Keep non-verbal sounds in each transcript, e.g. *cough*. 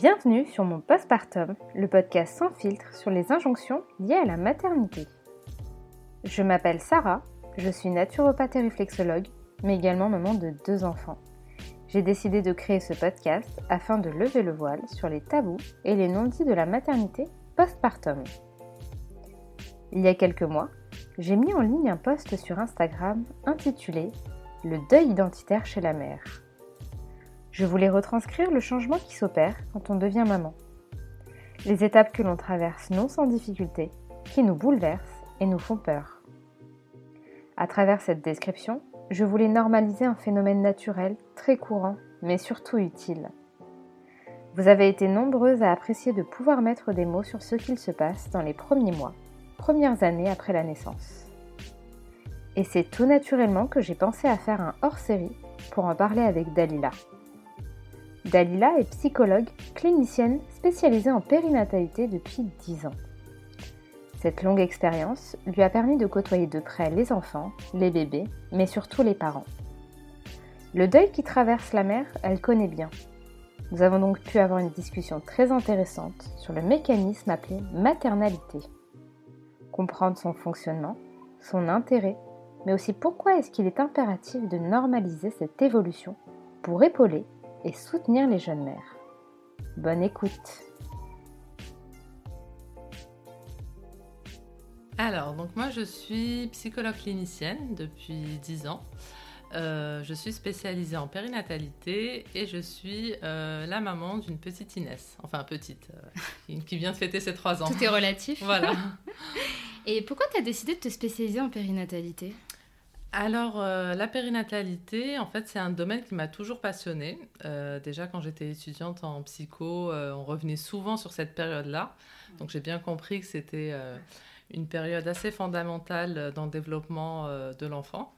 Bienvenue sur mon postpartum, le podcast sans filtre sur les injonctions liées à la maternité. Je m'appelle Sarah, je suis naturopathe et réflexologue, mais également maman de deux enfants. J'ai décidé de créer ce podcast afin de lever le voile sur les tabous et les non-dits de la maternité postpartum. Il y a quelques mois, j'ai mis en ligne un post sur Instagram intitulé Le deuil identitaire chez la mère. Je voulais retranscrire le changement qui s'opère quand on devient maman. Les étapes que l'on traverse non sans difficulté, qui nous bouleversent et nous font peur. À travers cette description, je voulais normaliser un phénomène naturel, très courant, mais surtout utile. Vous avez été nombreuses à apprécier de pouvoir mettre des mots sur ce qu'il se passe dans les premiers mois, premières années après la naissance. Et c'est tout naturellement que j'ai pensé à faire un hors-série pour en parler avec Dalila. Dalila est psychologue clinicienne spécialisée en périnatalité depuis 10 ans. Cette longue expérience lui a permis de côtoyer de près les enfants, les bébés, mais surtout les parents. Le deuil qui traverse la mère, elle connaît bien. Nous avons donc pu avoir une discussion très intéressante sur le mécanisme appelé maternalité. Comprendre son fonctionnement, son intérêt, mais aussi pourquoi est-ce qu'il est impératif de normaliser cette évolution pour épauler et soutenir les jeunes mères. Bonne écoute Alors, donc moi je suis psychologue clinicienne depuis 10 ans. Euh, je suis spécialisée en périnatalité et je suis euh, la maman d'une petite Inès, enfin petite, euh, qui vient de fêter ses 3 ans. Tout est relatif. voilà. *laughs* et pourquoi tu as décidé de te spécialiser en périnatalité? Alors, euh, la périnatalité, en fait, c'est un domaine qui m'a toujours passionnée. Euh, déjà, quand j'étais étudiante en psycho, euh, on revenait souvent sur cette période-là. Donc, j'ai bien compris que c'était une période assez fondamentale dans le développement de l'enfant.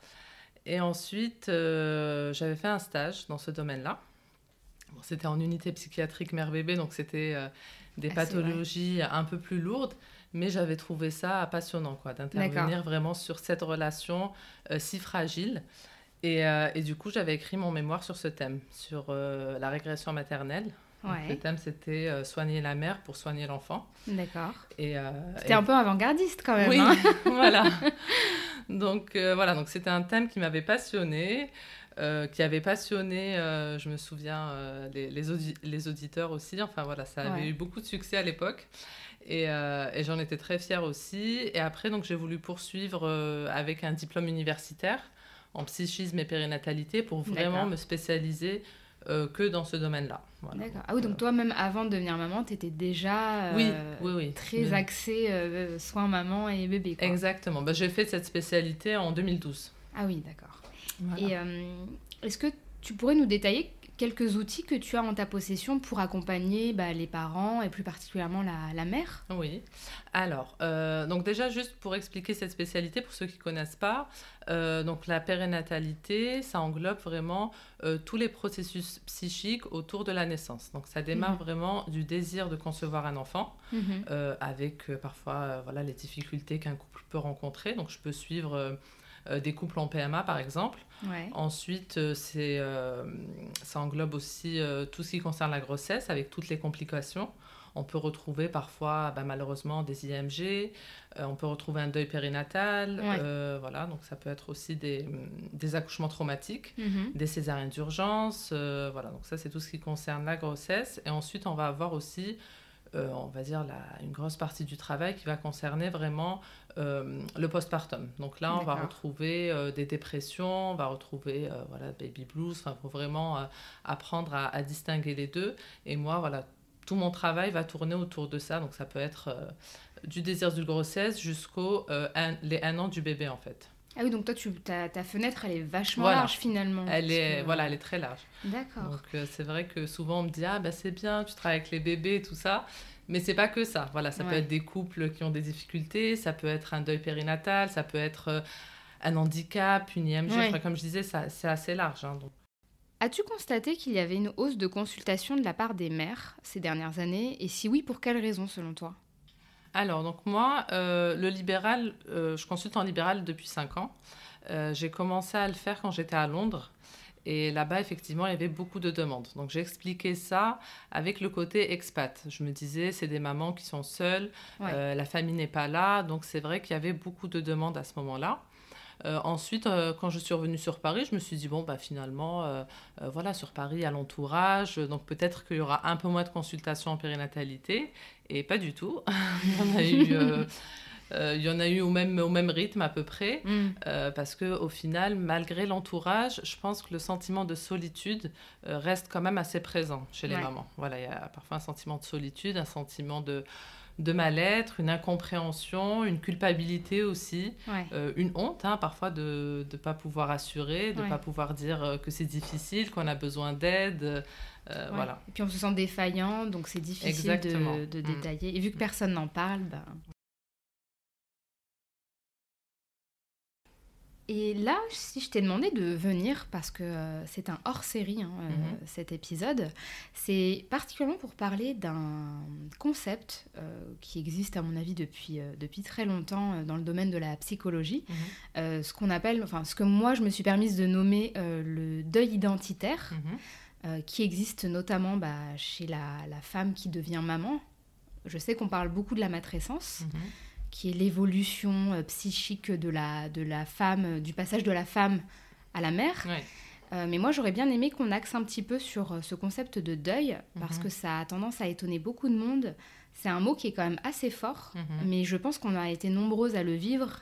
Et ensuite, j'avais fait un stage dans ce domaine-là. c'était en unité psychiatrique mère-bébé, donc c'était des ah, pathologies un peu plus lourdes mais j'avais trouvé ça passionnant, quoi, d'intervenir vraiment sur cette relation euh, si fragile. Et, euh, et, du coup, j'avais écrit mon mémoire sur ce thème, sur euh, la régression maternelle. Le thème, c'était soigner la mère pour soigner l'enfant. D'accord. Et, c'était un peu avant-gardiste quand même. Oui, hein *laughs* voilà. *laughs* Donc voilà, donc c'était un thème qui m'avait passionné. qui avait passionné, je me souviens, les, les, auditeurs aussi. Enfin voilà, ça avait eu beaucoup de succès à l'époque. Euh, et, j'en étais très fière aussi. Et après, donc, j'ai voulu poursuivre euh, avec un diplôme universitaire en psychisme et périnatalité pour vraiment me spécialiser euh, que dans ce domaine-là. D'accord. Ah oui, donc toi, même avant de devenir maman, tu étais déjà oui, oui, oui. très axée soins maman et bébé. Quoi. Exactement. Bah, j'ai fait cette spécialité en 2012. Ah oui, d'accord. Et est-ce que tu pourrais nous détailler quelques outils que tu as en ta possession pour accompagner bah, les parents et plus particulièrement la, mère? Oui. Alors, euh, donc déjà juste pour expliquer cette spécialité pour ceux qui ne connaissent pas, euh, donc la périnatalité, ça englobe vraiment euh, tous les processus psychiques autour de la naissance. Donc ça démarre mhm. vraiment du désir de concevoir un enfant, mhm. avec parfois voilà les difficultés qu'un couple peut rencontrer. Donc je peux suivre des couples en PMA par exemple. Ensuite, euh, c'est, euh, ça englobe aussi tout ce qui concerne la grossesse avec toutes les complications. On peut retrouver parfois, bah, malheureusement, des IMG, on peut retrouver un deuil périnatal, voilà, donc ça peut être aussi des, des accouchements traumatiques, mhm. des césariennes d'urgence, voilà, donc ça c'est tout ce qui concerne la grossesse. Et ensuite, on va avoir aussi euh, on va dire, une grosse partie du travail qui va concerner vraiment euh, le postpartum. Donc là, on va retrouver euh, des dépressions, on va retrouver voilà, baby blues, enfin, pour vraiment apprendre à, distinguer les deux. Et moi, voilà, tout mon travail va tourner autour de ça. Donc ça peut être du désir de grossesse jusqu'au les un an du bébé, en fait. Ah oui, donc toi, tu, ta, ta fenêtre, elle est vachement large finalement. Elle est, voilà, elle est très large. D'accord. Donc euh, c'est vrai que souvent on me dit, ah bah c'est bien, tu travailles avec les bébés et tout ça. Mais c'est pas que ça. Voilà, ça peut être des couples qui ont des difficultés, ça peut être un deuil périnatal, ça peut être euh, un handicap, une IMG. comme je disais, c'est assez large. Hein, As-tu constaté qu'il y avait une hausse de consultation de la part des mères ces dernières années? Et si oui, pour quelles raisons selon toi? Alors, donc moi, euh, le libéral, euh, je consulte en libéral depuis 5 ans. Euh, j'ai commencé à le faire quand j'étais à Londres. Et là-bas, effectivement, il y avait beaucoup de demandes. Donc, j'ai expliqué ça avec le côté expat. Je me disais, c'est des mamans qui sont seules, la famille n'est pas là. Donc, c'est vrai qu'il y avait beaucoup de demandes à ce moment-là. Euh, ensuite, euh, quand je suis revenue sur Paris, je me suis dit, bon, bah, finalement, voilà, sur Paris, à l'entourage, donc peut-être qu'il y aura un peu moins de consultations en périnatalité. Et pas du tout. *laughs* On a eu *laughs* euh, il y en a eu au même, au même rythme à peu près, mm. euh, parce que au final, malgré l'entourage, je pense que le sentiment de solitude euh, reste quand même assez présent chez les mamans. Voilà, il y a parfois un sentiment de solitude, un sentiment de, de mal-être, une incompréhension, une culpabilité aussi, une honte hein, parfois de ne pas pouvoir assurer, de ne pas pouvoir dire que c'est difficile, qu'on a besoin d'aide. voilà. Et puis on se sent défaillant, donc c'est difficile de, de, mm. détailler. Et vu que personne n'en parle, ben... Et là, si je t'ai demandé de venir, parce que euh, c'est un hors-série, hein, euh, mhm. cet épisode, c'est particulièrement pour parler d'un concept euh, qui existe, à mon avis, depuis, depuis très longtemps dans le domaine de la psychologie, mhm. ce qu'on appelle, enfin, ce que moi, je me suis permise de nommer le deuil identitaire, mhm. qui existe notamment bah, chez la, la, femme qui devient maman. Je sais qu'on parle beaucoup de la matrescence qui est l'évolution euh, psychique de la, de la femme, euh, du passage de la femme à la mère. Euh, mais moi, j'aurais bien aimé qu'on axe un petit peu sur ce concept de deuil, parce mhm. que ça a tendance à étonner beaucoup de monde. C'est un mot qui est quand même assez fort, mhm. mais je pense qu'on a été nombreuses à le vivre,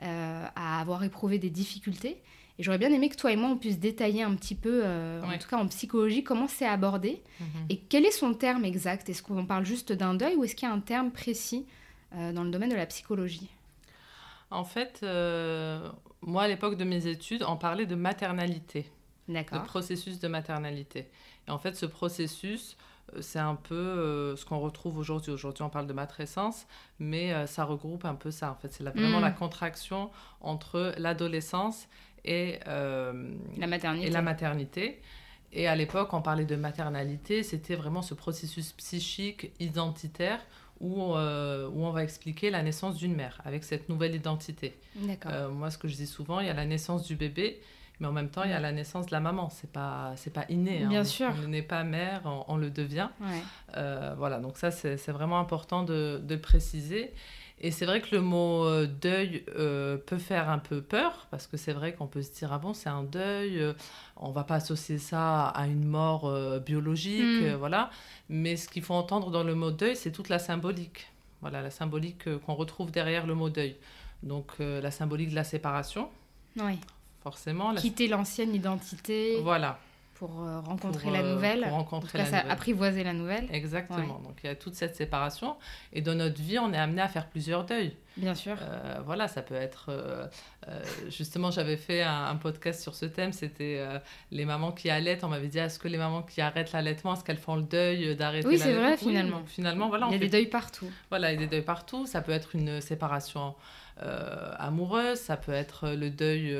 à avoir éprouvé des difficultés. Et j'aurais bien aimé que toi et moi, on puisse détailler un petit peu, en tout cas en psychologie, comment c'est abordé mhm. et quel est son terme exact? Est-ce qu'on parle juste d'un deuil ou est-ce qu'il y a un terme précis dans le domaine de la psychologie En fait, euh, moi, à l'époque de mes études, on parlait de maternalité. D'accord. De processus de maternalité. Et en fait, ce processus, euh, c'est un peu ce qu'on retrouve aujourd'hui. Aujourd'hui, on parle de matrescence, mais ça regroupe un peu ça. En fait, c'est vraiment mm. la contraction entre l'adolescence et, la maternité. et la maternité. Et à l'époque, on parlait de maternalité, c'était vraiment ce processus psychique, identitaire, où, euh, où, on va expliquer la naissance d'une mère avec cette nouvelle identité. Euh, moi, ce que je dis souvent, il y a la naissance du bébé, mais en même temps, il y a la naissance de la maman. C'est pas, c'est pas inné. Hein. Bien sûr. On n'est pas mère, on, le devient. Euh, voilà, donc ça, c'est, vraiment important de, de préciser. Et c'est vrai que le mot euh, deuil euh, peut faire un peu peur, parce que c'est vrai qu'on peut se dire, ah bon, c'est un deuil, euh, on va pas associer ça à une mort biologique, hmm. voilà. Mais ce qu'il faut entendre dans le mot deuil, c'est toute la symbolique. Voilà, la symbolique qu'on retrouve derrière le mot deuil. Donc la symbolique de la séparation. Oui. Forcément. Quitter l'ancienne identité. Voilà pour euh, rencontrer la euh, nouvelle. Pour rencontrer la nouvelle. apprivoiser la nouvelle. Exactement. Donc il y a toute cette séparation. Et dans notre vie, on est amené à faire plusieurs deuils. Bien sûr. Euh, voilà, ça peut être. justement, j'avais fait un, podcast sur ce thème. C'était les mamans qui allaitent. On m'avait dit est-ce que les mamans qui arrêtent l'allaitement, est-ce qu'elles font le deuil d'arrêter Oui, c'est vrai, finalement. finalement, voilà. Il y a des deuils partout. Voilà, il y a des deuils partout. Ça peut être une séparation amoureuse. Ça peut être le deuil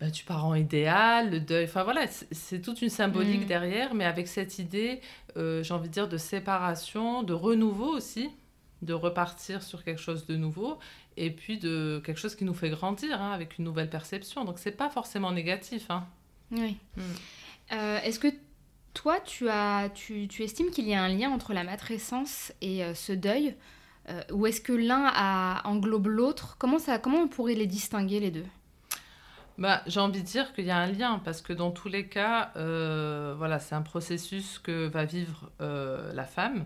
bah, du parent idéal, le deuil, enfin voilà, c'est toute une symbolique mm. derrière, mais avec cette idée, euh, j'ai envie de dire, de séparation, de renouveau aussi, de repartir sur quelque chose de nouveau, et puis de quelque chose qui nous fait grandir, hein, avec une nouvelle perception. Donc c'est pas forcément négatif. Hein. Oui. Mm. Euh, est-ce que toi, tu, as, tu, tu estimes qu'il y a un lien entre la matrescence et euh, ce deuil Ou est-ce que l'un englobe l'autre? Comment, ça, comment on pourrait les distinguer les deux? Bah, J'ai envie de dire qu'il y a un lien, parce que dans tous les cas, euh, voilà, c'est un processus que va vivre euh, la femme.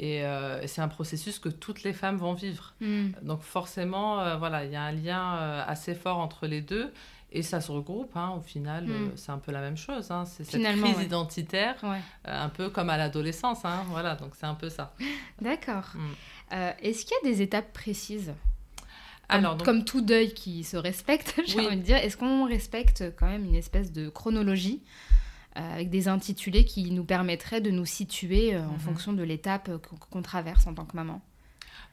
Euh, et, c'est un processus que toutes les femmes vont vivre. Hmm. Donc forcément, voilà, il y a un lien assez fort entre les deux. Et ça se regroupe, hein, au final, hmm. c'est un peu la même chose. Hein. C'est cette crise identitaire, un peu comme à l'adolescence. Hein, voilà, donc c'est un peu ça. *laughs* D'accord. Hmm. Est-ce qu'il y a des étapes précises? Alors, comme tout deuil qui se respecte, *laughs* j'ai envie de dire, est-ce qu'on respecte quand même une espèce de chronologie euh, avec des intitulés qui nous permettraient de nous situer euh, en mhm. fonction de l'étape qu'on traverse en tant que maman?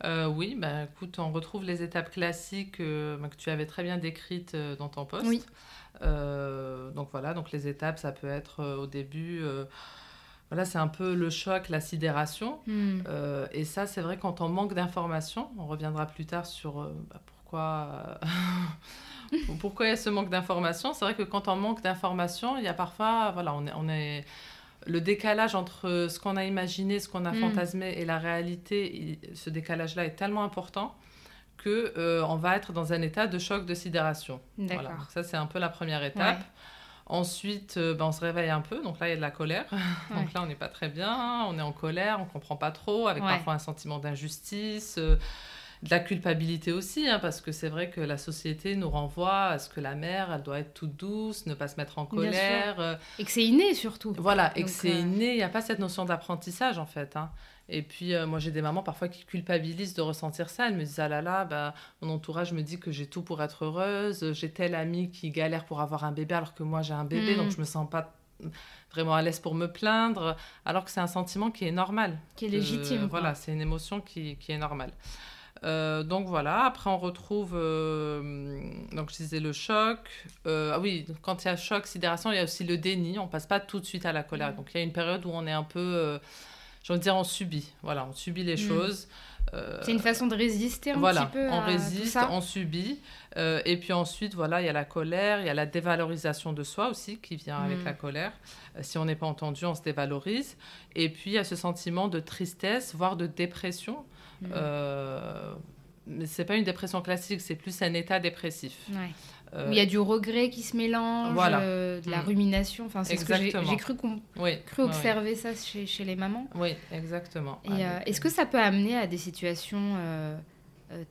Euh, oui, bah, écoute, on retrouve les étapes classiques bah, que tu avais très bien décrites dans ton poste. Oui. donc voilà, donc les étapes, ça peut être au début voilà, c'est un peu le choc, la sidération. Hmm. et ça, c'est vrai, quand on manque d'informations, on reviendra plus tard sur bah, pourquoi, *laughs* pourquoi il y a ce manque d'informations. C'est vrai que quand on manque d'informations, il y a parfois, voilà, on est, on est le décalage entre ce qu'on a imaginé, ce qu'on a mm. fantasmé et la réalité, ce décalage-là est tellement important que euh, on va être dans un état de choc de sidération. Voilà. Ça, c'est un peu la première étape. Ensuite, euh, ben, on se réveille un peu. Donc là, il y a de la colère. *laughs* donc là, on n'est pas très bien. On est en colère, on comprend pas trop, avec parfois un sentiment d'injustice. Euh, de la culpabilité aussi, hein, parce que c'est vrai que la société nous renvoie à ce que la mère, elle doit être toute douce, ne pas se mettre en colère. Euh. Et que c'est inné surtout. Voilà, et que c'est inné, il n'y a pas cette notion d'apprentissage en fait. Hein. Et puis, moi, j'ai des mamans parfois qui culpabilisent de ressentir ça. Elles me disent Ah là là, bah, mon entourage me dit que j'ai tout pour être heureuse. J'ai telle amie qui galère pour avoir un bébé alors que moi, j'ai un bébé, donc mm. je me sens pas vraiment à l'aise pour me plaindre. Alors que c'est un sentiment qui est normal. Qui est légitime. voilà, c'est une émotion qui, qui est normale. Euh, donc voilà, après on retrouve, euh, donc je disais le choc. Euh, ah oui, quand il y a choc, sidération, il y a aussi le déni. On passe pas tout de suite à la colère. Mm. Donc il y a une période où on est un peu j'ai envie de dire, on subit. Voilà, on subit les mm. choses. Euh, c'est une façon de résister un petit peu. On résiste, on subit. Euh, et puis ensuite, voilà, il y a la colère, il y a la dévalorisation de soi aussi qui vient avec mm. la colère. Euh, si on n'est pas entendu, on se dévalorise. Et puis il y a ce sentiment de tristesse, voire de dépression. Mm. mais c'est pas une dépression classique, c'est plus un état dépressif. Ouais. Euh, il y a du regret qui se mélange, euh, de la mm. rumination. Enfin, c'est ce que j'ai cru, cru observer ça chez, chez, les mamans. Oui, exactement. Et euh, est-ce que ça peut amener à des situations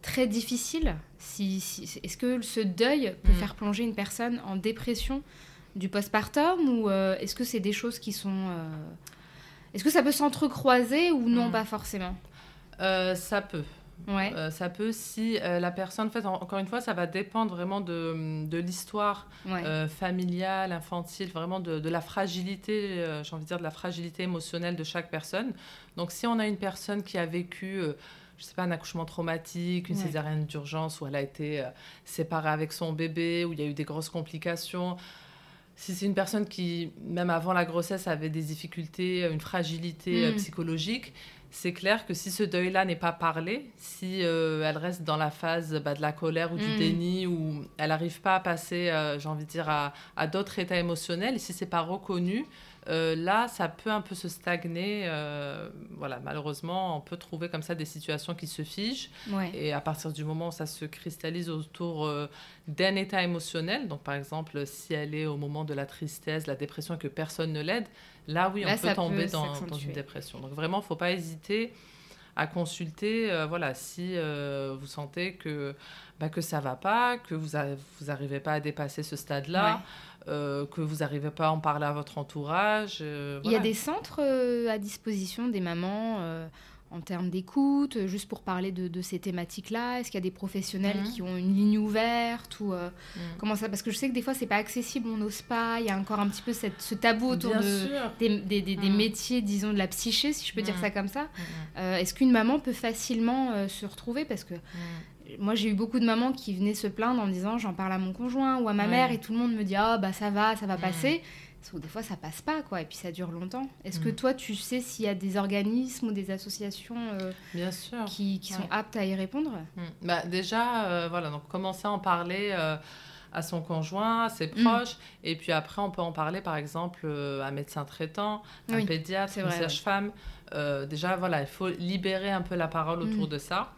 très difficiles si, si Est-ce que ce deuil peut mm. faire plonger une personne en dépression du postpartum ou est-ce que c'est des choses qui sont... Est-ce que ça peut s'entrecroiser ou non, mm. pas forcément? Ça peut. Ouais. Euh, ça peut, si euh, la personne, en fait, encore une fois, ça va dépendre vraiment de, de l'histoire euh, familiale, infantile, vraiment de, de la fragilité, j'ai envie de dire, de la fragilité émotionnelle de chaque personne. Donc, si on a une personne qui a vécu je sais pas, un accouchement traumatique, une césarienne d'urgence où elle a été séparée avec son bébé, où il y a eu des grosses complications. Si c'est une personne qui, même avant la grossesse, avait des difficultés, une fragilité mm. psychologique, c'est clair que si ce deuil-là n'est pas parlé, si euh, elle reste dans la phase bah, de la colère ou du mm. déni, ou elle n'arrive pas à passer, euh, j'ai envie de dire, à, à d'autres états émotionnels, et si c'est pas reconnu, euh, là, ça peut un peu se stagner. voilà, malheureusement, on peut trouver comme ça des situations qui se figent. Et à partir du moment où ça se cristallise autour d'un état émotionnel, donc par exemple, si elle est au moment de la tristesse, la dépression, et que personne ne l'aide, Là, oui, on peut tomber dans, une dépression. Donc vraiment, il ne faut pas hésiter à consulter, euh, voilà, si euh, vous sentez que, bah, que ça va pas, que vous n'arrivez pas à dépasser ce stade-là, euh, que vous n'arrivez pas à en parler à votre entourage. Il y a des centres à disposition des mamans en termes d'écoute, euh, juste pour parler de, ces thématiques-là Est-ce qu'il y a des professionnels mhm. qui ont une ligne ouverte ou euh, mhm. comment ça Parce que je sais que des fois c'est pas accessible, on n'ose pas. Il y a encore un petit peu cette, ce tabou autour de, des, des, mhm. métiers, disons de la psyché, si je peux dire ça comme ça. Euh, est-ce qu'une maman peut facilement se retrouver? Parce que moi j'ai eu beaucoup de mamans qui venaient se plaindre en me disant j'en parle à mon conjoint ou à ma mère et tout le monde me dit ah bah ça va, ça va passer des fois ça passe pas quoi et puis ça dure longtemps. Est-ce que mm. toi tu sais s'il y a des organismes ou des associations euh, Bien sûr. qui, qui sont aptes à y répondre? Mm. bah, Déjà, euh, voilà, donc commencer à en parler euh, à son conjoint, à ses mm. proches, et puis après on peut en parler par exemple à un médecin traitant, un pédiatre, une sage-femme. déjà, voilà, il faut libérer un peu la parole autour de ça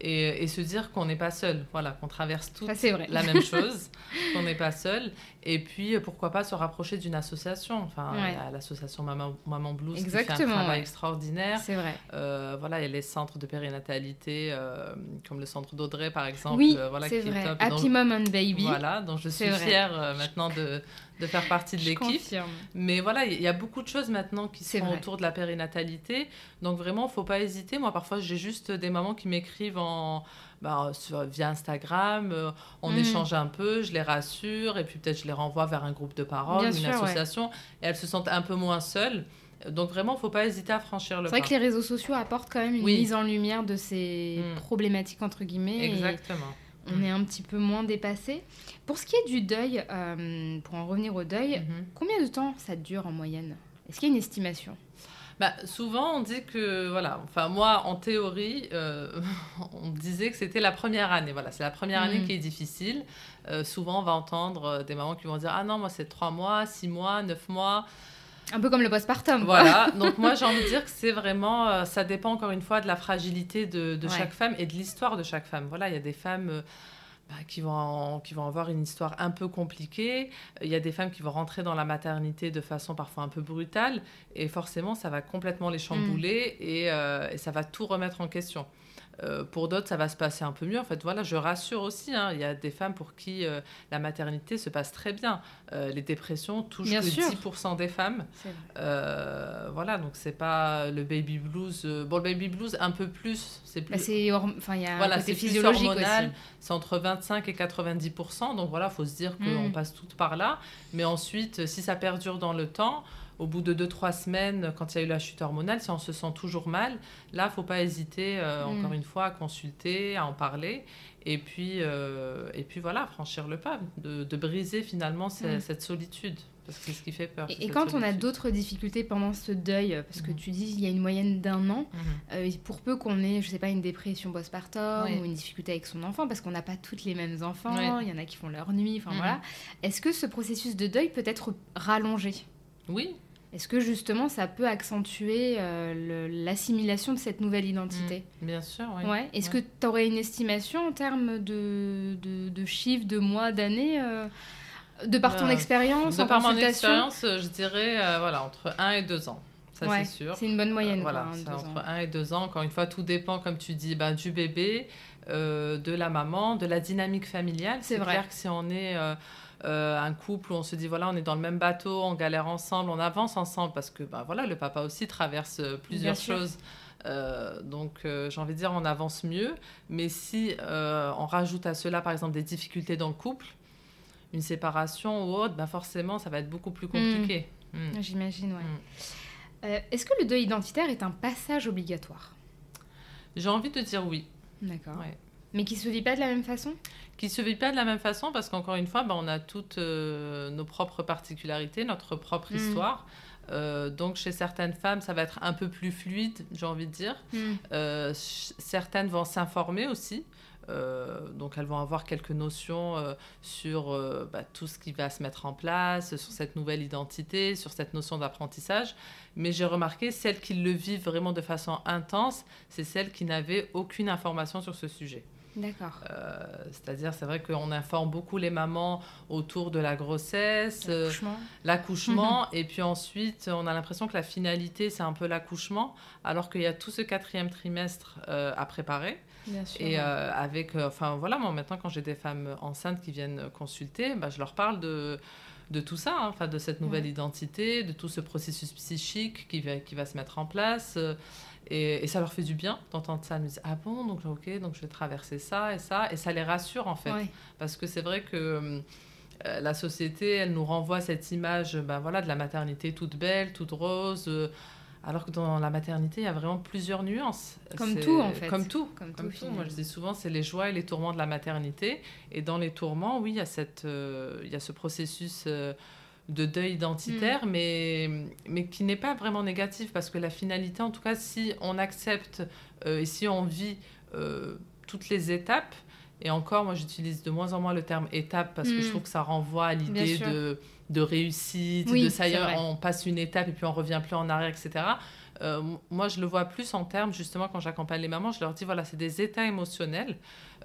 et, se dire qu'on n'est pas seul, voilà, qu'on traverse tous la même chose, qu'on n'est pas seul. Et puis, pourquoi pas se rapprocher d'une association, enfin, l'association Maman, Maman Blues qui fait un travail extraordinaire. C'est vrai. Euh, voilà, il y a les centres de périnatalité, euh, comme le centre d'Audrey, par exemple. Oui, euh, voilà, c'est vrai. Happy Mom and Baby. Voilà, dont je suis fière maintenant de, de faire partie de l'équipe. Mais voilà, il y a beaucoup de choses maintenant qui sont autour de la périnatalité. Donc vraiment, il ne faut pas hésiter. Moi, parfois, j'ai juste des mamans qui m'écrivent en... Bah, via Instagram, euh, on mm. échange un peu, je les rassure, et puis peut-être je les renvoie vers un groupe de parole, une association, et elles se sentent un peu moins seules. Donc vraiment, il ne faut pas hésiter à franchir le pas. C'est vrai que les réseaux sociaux apportent quand même une mise en lumière de ces mm. problématiques, entre guillemets. Exactement on est un petit peu moins dépassé. Pour ce qui est du deuil, euh, pour en revenir au deuil, mhm. combien de temps ça dure en moyenne? Est-ce qu'il y a une estimation? Bah, souvent, on dit que, voilà, enfin, moi, en théorie, euh, *laughs* on disait que c'était la première année. Voilà, c'est la première année mm. qui est difficile. Euh, souvent, on va entendre euh, des mamans qui vont dire Ah non, moi, c'est trois mois, six mois, neuf mois. Un peu comme le postpartum. Voilà, *laughs* donc moi j'ai envie de dire que c'est vraiment, ça dépend encore une fois de la fragilité de, chaque femme et de l'histoire de chaque femme. Voilà, il y a des femmes bah, qui, vont qui vont avoir une histoire un peu compliquée. Il y a des femmes qui vont rentrer dans la maternité de façon parfois un peu brutale. Et forcément, ça va complètement les chambouler et, euh, et, ça va tout remettre en question. Euh, pour d'autres, ça va se passer un peu mieux. En fait, voilà, je rassure aussi. Hein, il y a des femmes pour qui euh, la maternité se passe très bien. Euh, les dépressions touchent que 10% des femmes. voilà, donc c'est pas le baby blues. bon, le baby blues un peu plus. C'est plus. Bah, enfin, il y a voilà, c'est physiologique hormonal. C'est entre 25 et 90%. Donc voilà, faut se dire qu'on mm. passe toutes par là. Mais ensuite, si ça perdure dans le temps au bout de 2-3 semaines, quand il y a eu la chute hormonale, si on se sent toujours mal, là, faut pas hésiter, euh, mm. encore une fois, à consulter, à en parler. Et puis, euh, et puis voilà, franchir le pas, de, briser finalement mm. cette solitude. Parce que c'est ce qui fait peur. Et, quand on a d'autres difficultés pendant ce deuil, parce que mm. tu dis il y a une moyenne d'un an, mm-hmm. euh, pour peu qu'on ait, je sais pas, une dépression postpartum ou une difficulté avec son enfant, parce qu'on n'a pas toutes les mêmes enfants, il y en a qui font leur nuit, enfin mm-hmm. voilà. Est-ce que ce processus de deuil peut être rallongé? Oui, est-ce que justement ça peut accentuer euh, l'assimilation de cette nouvelle identité? Mmh, Bien sûr, oui. Ouais. Est-ce que tu aurais une estimation en termes de, de, chiffres, de mois, d'années euh, de par ton euh, expérience De par mon expérience, je dirais voilà, entre 1 et 2 ans. Ça, c'est sûr. C'est une bonne moyenne. voilà, hein, entre 1 et 2 ans. Encore une fois, tout dépend, comme tu dis, ben, du bébé, de la maman, de la dynamique familiale. C'est clair que si on est euh, un couple où on se dit voilà, on est dans le même bateau, on galère ensemble, on avance ensemble parce que bah, voilà, le papa aussi traverse euh, plusieurs choses. Euh, donc j'ai envie de dire on avance mieux. Mais si on rajoute à cela par exemple des difficultés dans le couple, une séparation ou autre, bah, forcément ça va être beaucoup plus compliqué. Hmm. Hmm. J'imagine, ouais. Hmm. Est-ce que le deuil identitaire est un passage obligatoire? J'ai envie de dire oui. D'accord. Mais qui se vit pas de la même façon Qui se vit pas de la même façon parce qu'encore une fois, bah, on a toutes euh, nos propres particularités, notre propre mm. histoire. Euh, donc chez certaines femmes, ça va être un peu plus fluide, j'ai envie de dire. Mm. Euh, certaines vont s'informer aussi. donc elles vont avoir quelques notions sur bah, tout ce qui va se mettre en place, sur cette nouvelle identité, sur cette notion d'apprentissage. Mais j'ai remarqué, celles qui le vivent vraiment de façon intense, c'est celles qui n'avaient aucune information sur ce sujet. D'accord. Euh, c'est-à-dire, c'est vrai qu'on informe beaucoup les mamans autour de la grossesse, euh, l'accouchement, et puis ensuite, on a l'impression que la finalité, c'est un peu l'accouchement, alors qu'il y a tout ce quatrième trimestre euh, à préparer. Bien sûr, et avec, enfin voilà, moi maintenant, quand j'ai des femmes enceintes qui viennent consulter, bah, je leur parle de de tout ça, hein, enfin de cette nouvelle identité, de tout ce processus psychique qui va, qui va se mettre en place. Et, ça leur fait du bien d'entendre ça. Ils me disent Ah bon, donc ok, donc je vais traverser ça et ça. Et ça les rassure en fait. Parce que c'est vrai que euh, la société, elle nous renvoie cette image ben, voilà, de la maternité toute belle, toute rose. Euh, alors que dans la maternité, il y a vraiment plusieurs nuances. Comme tout, en fait. Comme tout. Comme, tout, Moi, je dis souvent, c'est les joies et les tourments de la maternité. Et dans les tourments, oui, il y a, cette, euh, il y a ce processus de deuil identitaire, mm. mais, mais qui n'est pas vraiment négatif, parce que la finalité, en tout cas, si on accepte euh, et si on vit euh, toutes les étapes, et encore, moi j'utilise de moins en moins le terme étape, parce que je mm. trouve que ça renvoie à l'idée de, de réussite, de ça y est, on passe une étape et puis on revient plus en arrière, etc. Euh, moi, je le vois plus en termes, justement, quand j'accompagne les mamans, je leur dis, voilà, c'est des états émotionnels.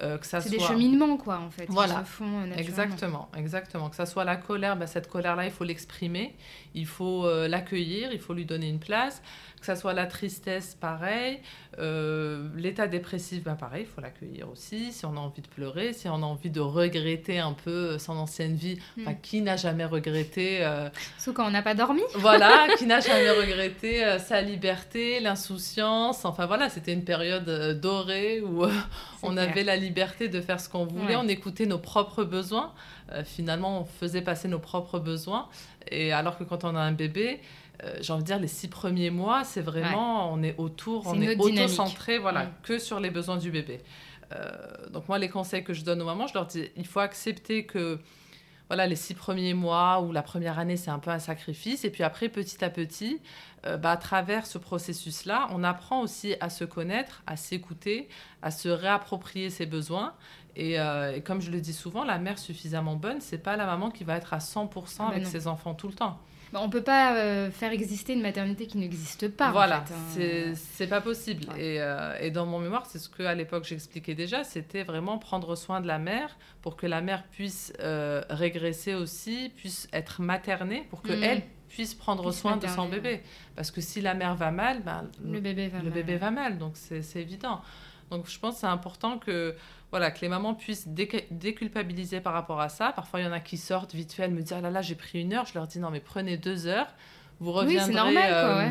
Euh, que ça soit... C'est des cheminements, quoi, en fait. Voilà. Euh, exactement, exactement. Que ça soit la colère, ben, cette colère-là, il faut l'exprimer, il faut l'accueillir, il faut lui donner une place que ça soit la tristesse, pareil. Euh, l'état dépressif, ben pareil, il faut l'accueillir aussi. Si on a envie de pleurer, si on a envie de regretter un peu son ancienne vie, hmm. qui n'a jamais regretté euh, Sauf quand on n'a pas dormi. *laughs* Voilà, *laughs* qui n'a jamais regretté euh, sa liberté, l'insouciance. Enfin voilà, c'était une période dorée où on avait la liberté de faire ce qu'on voulait, on écoutait nos propres besoins. finalement, on faisait passer nos propres besoins. Et alors que quand on a un bébé, euh, j'ai envie de dire, les six premiers mois, c'est vraiment, on est autour, on est auto-centré, voilà, que sur les besoins du bébé. Euh, donc moi, les conseils que je donne aux mamans, je leur dis, il faut accepter que voilà, les six premiers mois ou la première année, c'est un peu un sacrifice. Et puis après, petit à petit, euh, bah, à travers ce processus-là, on apprend aussi à se connaître, à s'écouter, à se réapproprier ses besoins. Et, euh, et, comme je le dis souvent, la mère suffisamment bonne, c'est pas la maman qui va être à 100% ah, avec ses enfants tout le temps. Bah, on peut pas euh, faire exister une maternité qui n'existe pas. Voilà, en fait, hein. c'est pas possible. Et, euh, et, dans mon mémoire, c'est ce que à l'époque j'expliquais déjà, c'était vraiment prendre soin de la mère pour que la mère puisse euh, régresser aussi, puisse être maternée, pour que mm. elle puisse prendre soin de son bébé. Parce que si la mère va mal, ben, le, bébé va le mal. bébé va mal. Donc c'est évident. Donc je pense que c'est important que voilà, que les mamans puissent déculpabiliser par rapport à ça. Parfois, il y en a qui sortent vite fait, elles me disent Ah là là, j'ai pris une heure. Je leur dis Non, mais prenez deux heures. Vous reviendrez normal, euh,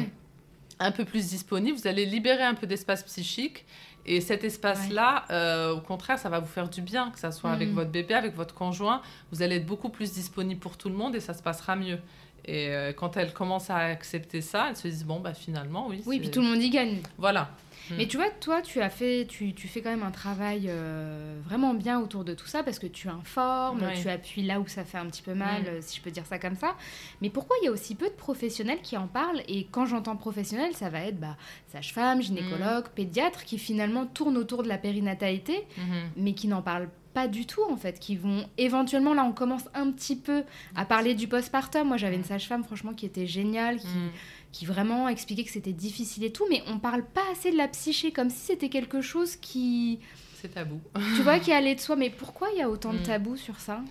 un peu plus disponible. Vous allez libérer un peu d'espace psychique. Et cet espace-là, euh, au contraire, ça va vous faire du bien, que ça soit avec mm. votre bébé, avec votre conjoint. Vous allez être beaucoup plus disponible pour tout le monde et ça se passera mieux. Et euh, quand elles commencent à accepter ça, elles se disent bon bah finalement oui. Oui, puis tout le monde y gagne. Voilà. Mais tu vois, toi, tu as fait, tu, tu fais quand même un travail euh, vraiment bien autour de tout ça parce que tu informes, tu appuies là où ça fait un petit peu mal, euh, si je peux dire ça comme ça. Mais pourquoi il y a aussi peu de professionnels qui en parlent Et quand j'entends professionnel, ça va être bah, sage-femme, gynécologue, mm. pédiatre, qui finalement tournent autour de la périnatalité, mm-hmm. mais qui n'en parlent pas du tout en fait, qui vont éventuellement, là on commence un petit peu à parler du postpartum. Moi j'avais une mm. sage-femme franchement qui était géniale, qui, mm qui vraiment expliquait que c'était difficile et tout, mais on parle pas assez de la psyché, comme si c'était quelque chose qui... C'est tabou. *laughs* tu vois, qui allait de soi, mais pourquoi il y a autant de mm. tabous sur ça?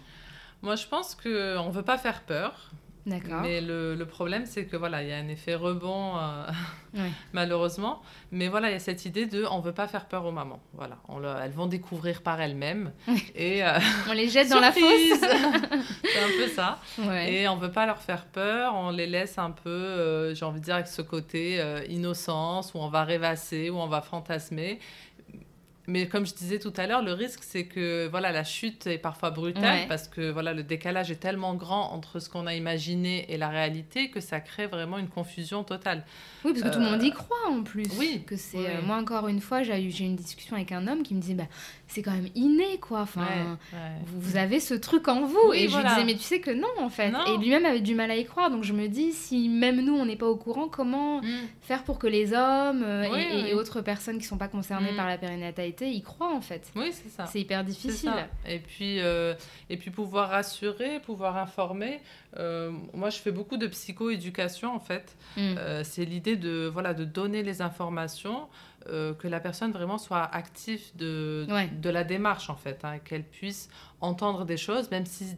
Moi, je pense qu'on ne veut pas faire peur. Mais le, le problème, c'est que voilà, il y a un effet rebond, euh, *laughs* malheureusement. Mais voilà, il y a cette idée de on veut pas faire peur aux mamans. Voilà, on elles vont découvrir par elles-mêmes. et euh, on les jette dans la fosse. *laughs* c'est un peu ça. Et on veut pas leur faire peur. On les laisse un peu, euh, j'ai envie de dire, avec ce côté innocence où on va rêvasser, où on va fantasmer. Mais comme je disais tout à l'heure, le risque, c'est que voilà, la chute est parfois brutale parce que voilà, le décalage est tellement grand entre ce qu'on a imaginé et la réalité que ça crée vraiment une confusion totale. Oui, parce que tout le monde y euh, croit en plus. Oui. Que c'est, euh, moi, encore une fois, j'ai eu j'ai une discussion avec un homme qui me disait bah, c'est quand même inné, quoi. Enfin, Vous, avez ce truc en vous. et je lui disais mais tu sais que non, en fait. Et lui-même avait du mal à y croire. Donc je me dis si même nous, on n'est pas au courant, comment mm. faire pour que les hommes euh, et, autres personnes qui sont pas concernées mm. par la périnatalité y croient en fait. Oui, c'est ça. C'est hyper difficile. Et puis, euh, et puis pouvoir rassurer, pouvoir informer. Euh, moi, je fais beaucoup de psychoéducation en fait. Mm. C'est l'idée de voilà de donner les informations, que la personne vraiment soit active de, de la démarche en fait, hein, qu'elle puisse entendre des choses, même si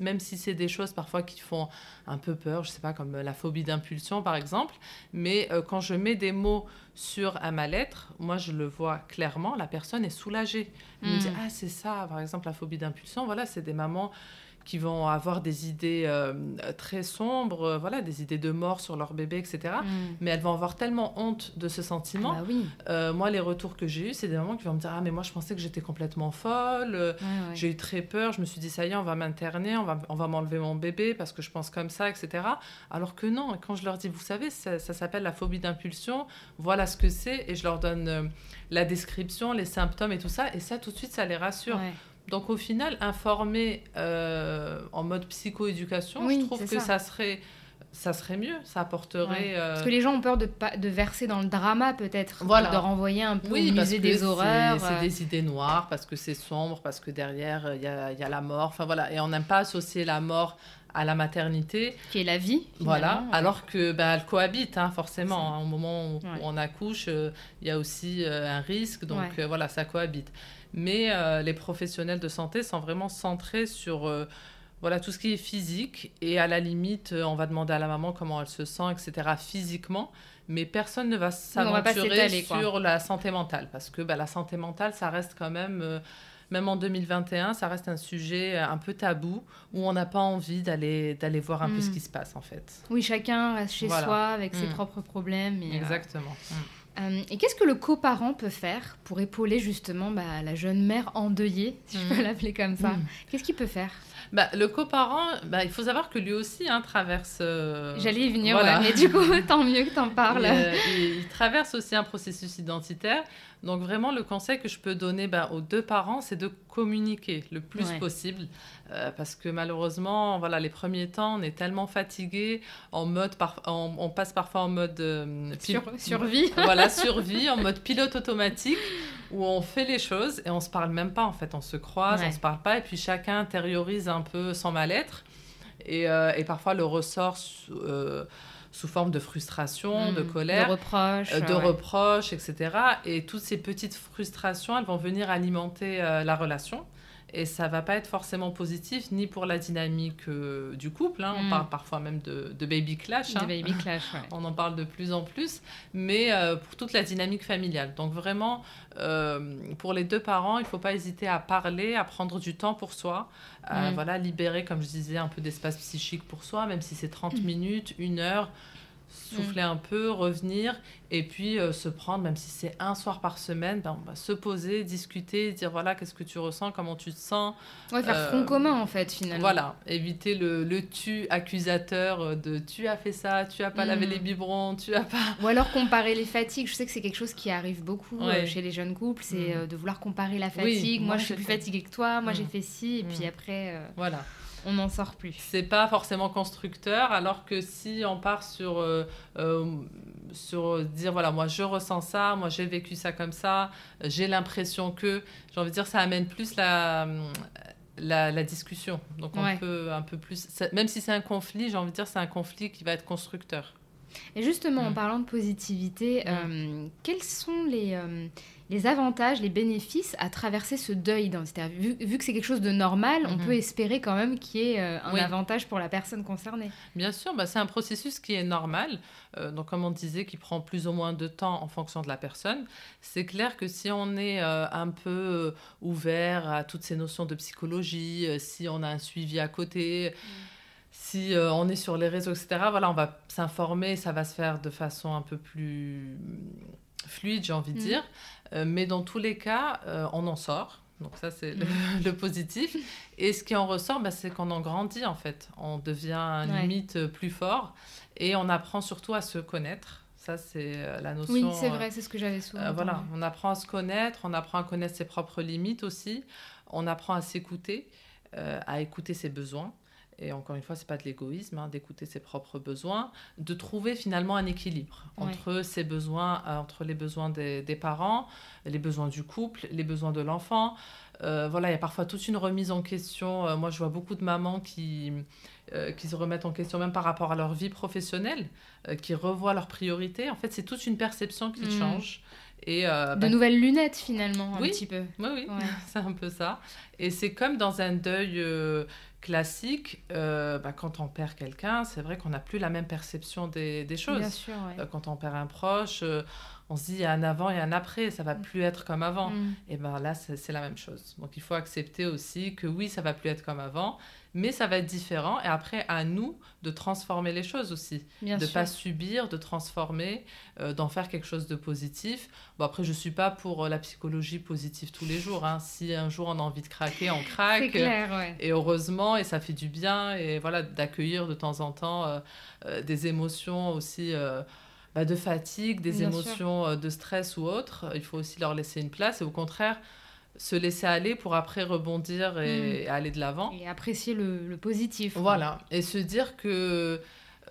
même si c'est des choses parfois qui font un peu peur, je sais pas, comme la phobie d'impulsion par exemple, mais euh, quand je mets des mots sur un mal-être, moi je le vois clairement, la personne est soulagée. Elle me dit, hmm. ah c'est ça, par exemple la phobie d'impulsion, voilà, c'est des mamans qui vont avoir des idées euh, très sombres, euh, voilà, des idées de mort sur leur bébé, etc. Mm. Mais elles vont avoir tellement honte de ce sentiment. Ah bah oui. Euh, moi, les retours que j'ai eus, c'est des mamans qui vont me dire Ah, mais moi, je pensais que j'étais complètement folle, j'ai eu très peur, je me suis dit Ça y est, on va m'interner, on va, on va m'enlever mon bébé parce que je pense comme ça, etc. Alors que non, quand je leur dis Vous savez, ça, ça s'appelle la phobie d'impulsion, voilà ce que c'est, et je leur donne la description, les symptômes et tout ça, et ça, tout de suite, ça les rassure. Donc au final, informer euh, en mode psychoéducation, je trouve que ça. serait ça serait mieux, ça apporterait. Euh, Parce que les gens ont peur de, de verser dans le drama peut-être, de renvoyer un peu oui, au musée des horreurs. C'est euh. des idées noires, parce que c'est sombre, parce que derrière il y a, y a, la mort. Enfin voilà, et on n'aime pas associer la mort à la maternité. Qui est la vie. Voilà, alors que bah, elle cohabite hein, forcément. Hein. au moment où, on accouche, il y a aussi un risque, donc voilà, ça cohabite mais euh, les professionnels de santé sont vraiment centrés sur euh, voilà, tout ce qui est physique et à la limite, euh, on va demander à la maman comment elle se sent, etc. physiquement, mais personne ne va s'aventurer sur la santé mentale parce que bah, la santé mentale, ça reste quand même même en 2021, ça reste un sujet un peu tabou où on n'a pas envie d'aller d'aller voir un peu ce hmm. qui se passe en fait. Oui, chacun reste chez soi avec ses hmm. propres problèmes. Exactement. Hmm. Euh, et qu'est-ce que le coparent peut faire pour épauler justement bah, la jeune mère endeuillée, si je peux l'appeler comme ça? Qu'est-ce qu'il peut faire? Bah, le coparent, bah, il faut savoir que lui aussi hein, traverse. Euh, J'allais y venir, mais du coup, *laughs* tant mieux que tu en parles. Euh, il, traverse aussi un processus identitaire. Donc, vraiment, le conseil que je peux donner bah, aux deux parents, c'est de communiquer le plus possible. Parce que malheureusement, voilà, les premiers temps, on est tellement fatigué, en mode on, passe parfois en mode survie. *laughs* voilà, *laughs* survie, en mode pilote automatique, où on fait les choses et on se parle même pas en fait, on se croise, on se parle pas, et puis chacun intériorise un peu son mal-être, et, et, parfois le ressort sous forme de frustration, de hmm. colère, de reproches, euh, de reproches, etc. Et toutes ces petites frustrations, elles vont venir alimenter euh, la relation. Et ça va pas être forcément positif ni pour la dynamique euh, du couple. Hein. On hmm. parle parfois même de, baby clash. Hein. baby clash, *laughs* On en parle de plus en plus. Mais pour toute la dynamique familiale. Donc vraiment, pour les deux parents, il faut pas hésiter à parler, à prendre du temps pour soi, à hmm. voilà, libérer, comme je disais, un peu d'espace psychique pour soi, même si c'est 30 minutes, une heure souffler un peu, revenir, et puis euh, se prendre, même si c'est un soir par semaine, ben, on va se poser, discuter, dire voilà, qu'est-ce que tu ressens, comment tu te sens. Ouais, faire front euh, commun en fait, finalement. Voilà, éviter le, le tu accusateur de tu as fait ça, tu as pas lavé mm. les biberons, tu as pas. Ou alors comparer les fatigues. Je sais que c'est quelque chose qui arrive beaucoup euh, chez les jeunes couples, c'est mm. de vouloir comparer la fatigue. moi, je suis plus fatiguée que toi, moi, j'ai mm. fait ci, et puis après. Voilà on n'en sort plus. C'est pas forcément constructeur, alors que si on part sur, euh, euh, sur dire voilà, moi je ressens ça, moi j'ai vécu ça comme ça, j'ai l'impression que, j'ai envie de dire, ça amène plus la, la, discussion. Donc on peut un peu plus, même si c'est un conflit, j'ai envie de dire, c'est un conflit qui va être constructeur. Et justement, en mm. parlant de positivité, mm. euh, quels sont les, les avantages, les bénéfices à traverser ce deuil Vu, vu que c'est quelque chose de normal, on mhm. peut espérer quand même qu'il y ait euh, un avantage pour la personne concernée. Bien sûr, bah, c'est un processus qui est normal. Euh, donc, comme on disait, qui prend plus ou moins de temps en fonction de la personne. C'est clair que si on est euh, un peu ouvert à toutes ces notions de psychologie, si on a un suivi à côté, mm. si on est sur les réseaux, etc., voilà, on va s'informer, ça va se faire de façon un peu plus fluide, j'ai envie de mm. dire. Euh, mais dans tous les cas, euh, on en sort. Donc ça, c'est le, mm. *laughs* positif. Et ce qui en ressort, bah, c'est qu'on en grandit, en fait. On devient limite plus fort et on apprend surtout à se connaître. Ça, c'est euh, la notion. Oui, c'est vrai, c'est ce que j'avais souvent. voilà, on apprend à se connaître, on apprend à connaître ses propres limites aussi. On apprend à s'écouter, à écouter ses besoins et encore une fois, c'est pas de l'égoïsme, hein, d'écouter ses propres besoins, de trouver finalement un équilibre entre ses besoins, euh, entre les besoins des, parents, les besoins du couple, les besoins de l'enfant. Euh, voilà, il y a parfois toute une remise en question. Euh, moi, je vois beaucoup de mamans qui, qui se remettent en question même par rapport à leur vie professionnelle, qui revoient leurs priorités. En fait, c'est toute une perception qui mmh. change. Et, de bah nouvelles lunettes finalement, un petit peu. Oui, oui, *laughs* c'est un peu ça. Et c'est comme dans un deuil classique, euh, bah, quand on perd quelqu'un, c'est vrai qu'on n'a plus la même perception des, choses. Bien sûr, euh, quand on perd un proche, euh, on se dit il y a un avant et un après, ça va mm. plus être comme avant. Mm. Et ben là, c'est la même chose. Donc il faut accepter aussi que oui, ça va plus être comme avant, mais ça va être différent. Et après, à nous de transformer les choses aussi. de ne pas subir, de transformer, euh, d'en faire quelque chose de positif. Bon, après, je ne suis pas pour euh, la psychologie positive tous les jours. Hein. Si un jour on a envie de craquer, on craque. Clair, Et heureusement, et ça fait du bien. Et voilà, d'accueillir de temps en temps euh, des émotions aussi. Bah, de fatigue, des émotions de stress ou autres, il faut aussi leur laisser une place et au contraire, se laisser aller pour après rebondir et, mm. aller de l'avant. Et apprécier le, positif. Voilà, et se dire que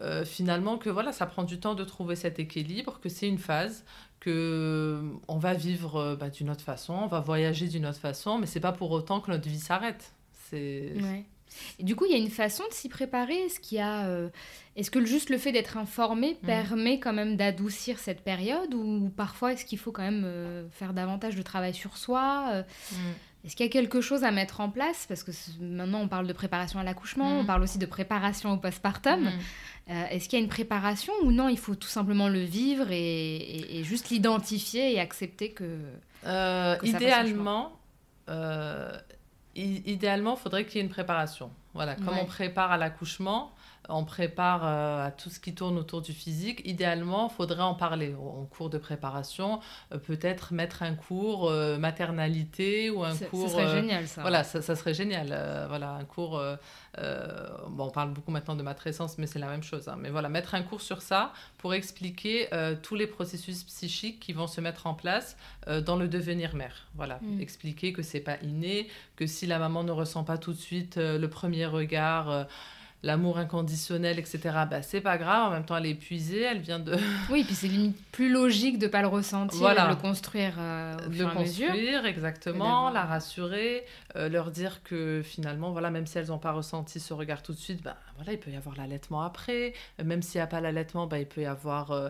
euh, finalement, que voilà, ça prend du temps de trouver cet équilibre, que c'est une phase, que on va vivre euh, bah, d'une autre façon, on va voyager d'une autre façon, mais c'est pas pour autant que notre vie s'arrête. C'est et du coup, il y a une façon de s'y préparer. Est-ce qu'il y a, euh, est-ce que juste le fait d'être informé mm. permet quand même d'adoucir cette période, ou parfois est-ce qu'il faut quand même euh, faire davantage de travail sur soi euh, mm. Est-ce qu'il y a quelque chose à mettre en place? Parce que maintenant, on parle de préparation à l'accouchement, on mm. parle aussi de préparation au postpartum. Est-ce qu'il y a une préparation ou non Il faut tout simplement le vivre et, juste l'identifier et accepter que. que idéalement idéalement, il faudrait qu'il y ait une préparation. Voilà, comme on prépare à l'accouchement, on prépare à tout ce qui tourne autour du physique, idéalement, il faudrait en parler en cours de préparation. Peut-être mettre un cours maternalité ou un cours. Ça serait génial, ça. Voilà, ça, ça serait génial. voilà, un cours euh, bon, on parle beaucoup maintenant de matrescence, mais c'est la même chose. Hein. Mais voilà, mettre un cours sur ça pour expliquer euh, tous les processus psychiques qui vont se mettre en place euh, dans le devenir mère. Voilà, mm. expliquer que c'est pas inné, que si la maman ne ressent pas tout de suite le premier regard l'amour inconditionnel, etc., bah, c'est pas grave. En même temps, elle est épuisée, elle vient de. *laughs* oui, puis c'est limite plus logique de pas le ressentir, voilà. de le construire euh, au fur et à construire, exactement, la rassurer, euh, leur dire que finalement, voilà, même si elles n'ont pas ressenti ce regard tout de suite, bah, voilà, il peut y avoir l'allaitement après. Même s'il n'y a pas l'allaitement, bah, il peut y avoir. Euh,